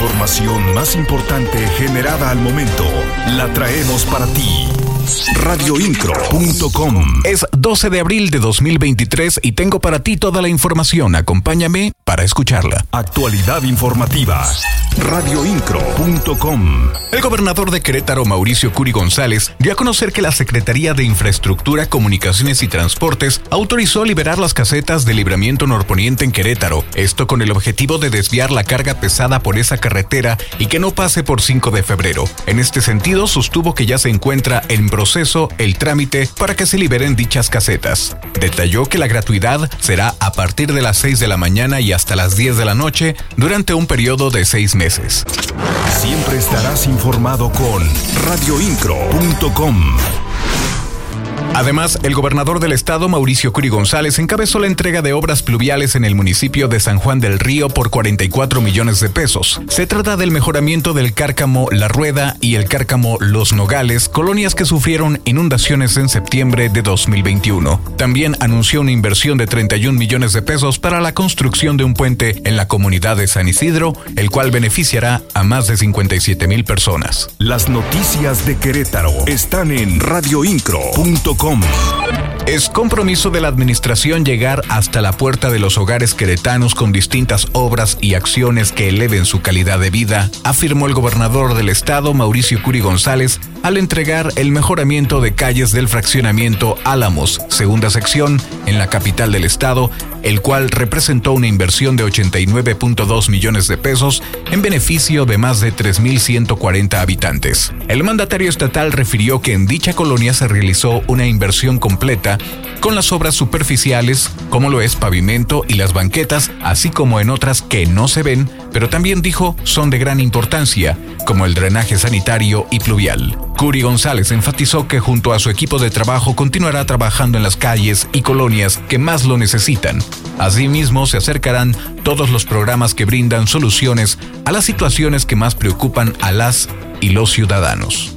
información más importante generada al momento la traemos para ti. Radioincro.com Es 12 de abril de 2023 y tengo para ti toda la información. Acompáñame para escucharla. Actualidad informativa. Radioincro.com El gobernador de Querétaro, Mauricio Curi González, dio a conocer que la Secretaría de Infraestructura, Comunicaciones y Transportes autorizó liberar las casetas de libramiento norponiente en Querétaro. Esto con el objetivo de desviar la carga pesada por esa carretera y que no pase por 5 de febrero. En este sentido, sostuvo que ya se encuentra en proceso el trámite para que se liberen dichas casetas. Detalló que la gratuidad será a partir de las 6 de la mañana y hasta las 10 de la noche durante un periodo de seis meses. Siempre estarás informado con radioincro.com. Además, el gobernador del estado, Mauricio Curi González, encabezó la entrega de obras pluviales en el municipio de San Juan del Río por 44 millones de pesos. Se trata del mejoramiento del cárcamo La Rueda y el cárcamo Los Nogales, colonias que sufrieron inundaciones en septiembre de 2021. También anunció una inversión de 31 millones de pesos para la construcción de un puente en la comunidad de San Isidro, el cual beneficiará a más de 57 mil personas. Las noticias de Querétaro están en radioincro.com. Es compromiso de la administración llegar hasta la puerta de los hogares queretanos con distintas obras y acciones que eleven su calidad de vida, afirmó el gobernador del estado, Mauricio Curi González, al entregar el mejoramiento de calles del fraccionamiento Álamos, segunda sección, en la capital del estado, el cual representó una inversión de 89.2 millones de pesos en beneficio de más de 3.140 habitantes. El mandatario estatal refirió que en dicha colonia se realizó una inversión completa con las obras superficiales, como lo es pavimento y las banquetas, así como en otras que no se ven, pero también dijo son de gran importancia, como el drenaje sanitario y pluvial. Curi González enfatizó que junto a su equipo de trabajo continuará trabajando en las calles y colonias que más lo necesitan. Asimismo, se acercarán todos los programas que brindan soluciones a las situaciones que más preocupan a las y los ciudadanos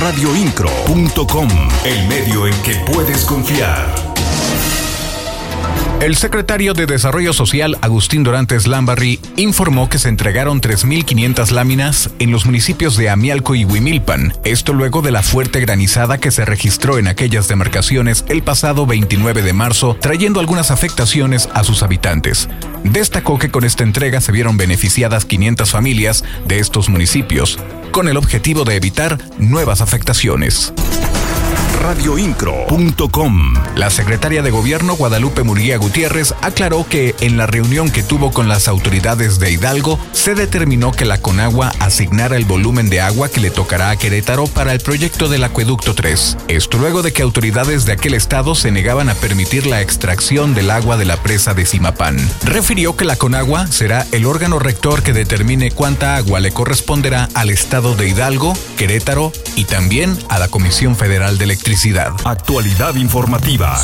radioincro.com, el medio en que puedes confiar. El secretario de Desarrollo Social, Agustín Dorantes Lambarri, informó que se entregaron 3.500 láminas en los municipios de Amialco y Huimilpan, esto luego de la fuerte granizada que se registró en aquellas demarcaciones el pasado 29 de marzo, trayendo algunas afectaciones a sus habitantes. Destacó que con esta entrega se vieron beneficiadas 500 familias de estos municipios, con el objetivo de evitar nuevas afectaciones radioincro.com. La secretaria de Gobierno Guadalupe Murguía Gutiérrez aclaró que en la reunión que tuvo con las autoridades de Hidalgo se determinó que la Conagua asignara el volumen de agua que le tocará a Querétaro para el proyecto del acueducto 3. Esto luego de que autoridades de aquel estado se negaban a permitir la extracción del agua de la presa de Simapán. Refirió que la Conagua será el órgano rector que determine cuánta agua le corresponderá al estado de Hidalgo, Querétaro y también a la Comisión Federal de Electricidad Actualidad informativa.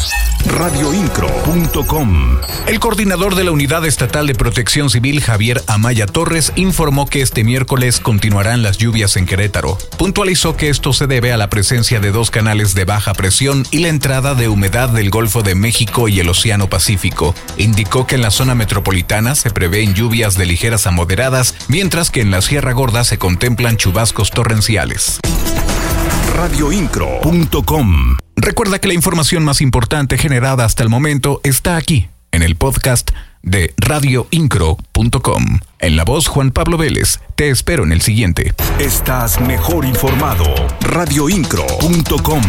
Radioincro.com. El coordinador de la Unidad Estatal de Protección Civil, Javier Amaya Torres, informó que este miércoles continuarán las lluvias en Querétaro. Puntualizó que esto se debe a la presencia de dos canales de baja presión y la entrada de humedad del Golfo de México y el Océano Pacífico. Indicó que en la zona metropolitana se prevén lluvias de ligeras a moderadas, mientras que en la Sierra Gorda se contemplan chubascos torrenciales radioincro.com. Recuerda que la información más importante generada hasta el momento está aquí, en el podcast de radioincro.com. En la voz Juan Pablo Vélez, te espero en el siguiente. Estás mejor informado. radioincro.com.